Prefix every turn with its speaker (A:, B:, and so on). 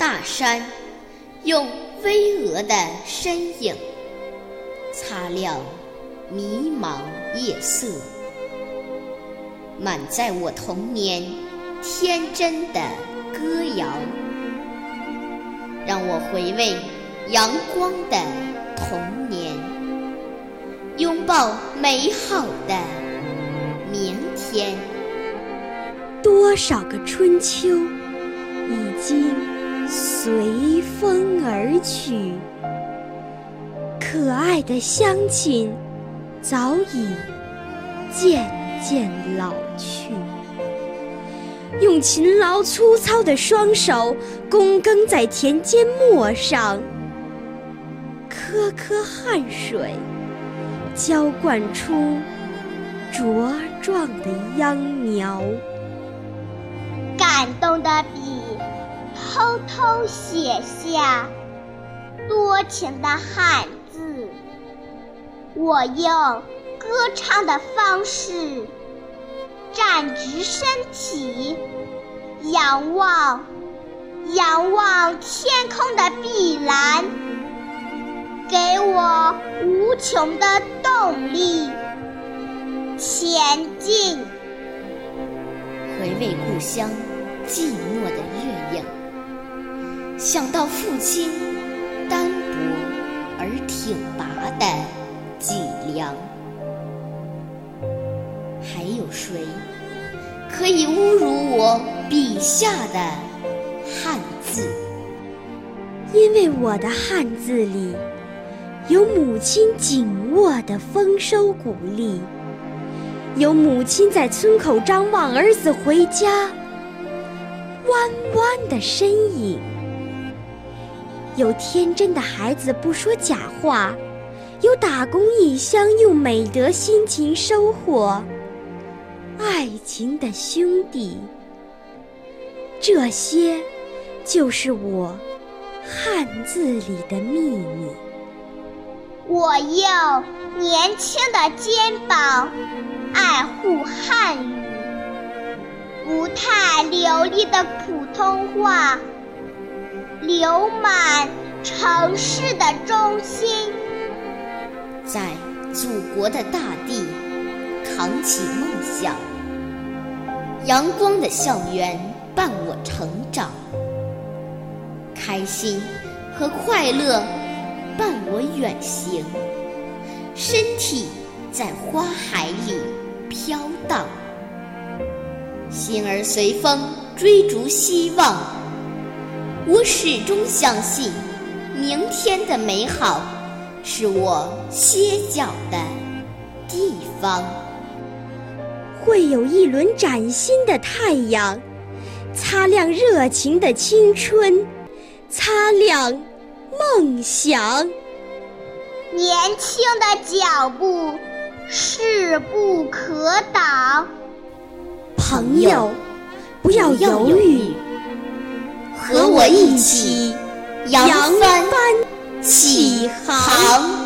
A: 大山，用巍峨的身影擦亮迷茫夜色，满载我童年天真的歌谣，让我回味阳光的童年，拥抱美好的明天。
B: 多少个春秋已经随风而去，可爱的乡亲早已渐渐老去。用勤劳粗糙的双手躬耕在田间陌上，颗颗汗水浇灌出茁壮的秧苗。
C: 感动的偷偷写下多情的汉字，我用歌唱的方式站直身体，仰望仰望天空的碧蓝，给我无穷的动力前进。
A: 回味故乡。寂寞的月影，想到父亲单薄而挺拔的脊梁，还有谁可以侮辱我笔下的汉字？
B: 因为我的汉字里有母亲紧握的丰收谷粒，有母亲在村口张望儿子回家。弯弯的身影，有天真的孩子不说假话，有打工异乡用美德辛勤收获爱情的兄弟。这些，就是我汉字里的秘密。
C: 我用年轻的肩膀爱护汉语。不太流利的普通话，流满城市的中心，
A: 在祖国的大地扛起梦想，阳光的校园伴我成长，开心和快乐伴我远行，身体在花海里飘荡。心儿随风追逐希望，我始终相信，明天的美好是我歇脚的地方。
B: 会有一轮崭新的太阳，擦亮热情的青春，擦亮梦想。
C: 年轻的脚步势不可挡。
B: 朋友，不要犹豫，
A: 和我一起扬帆起航。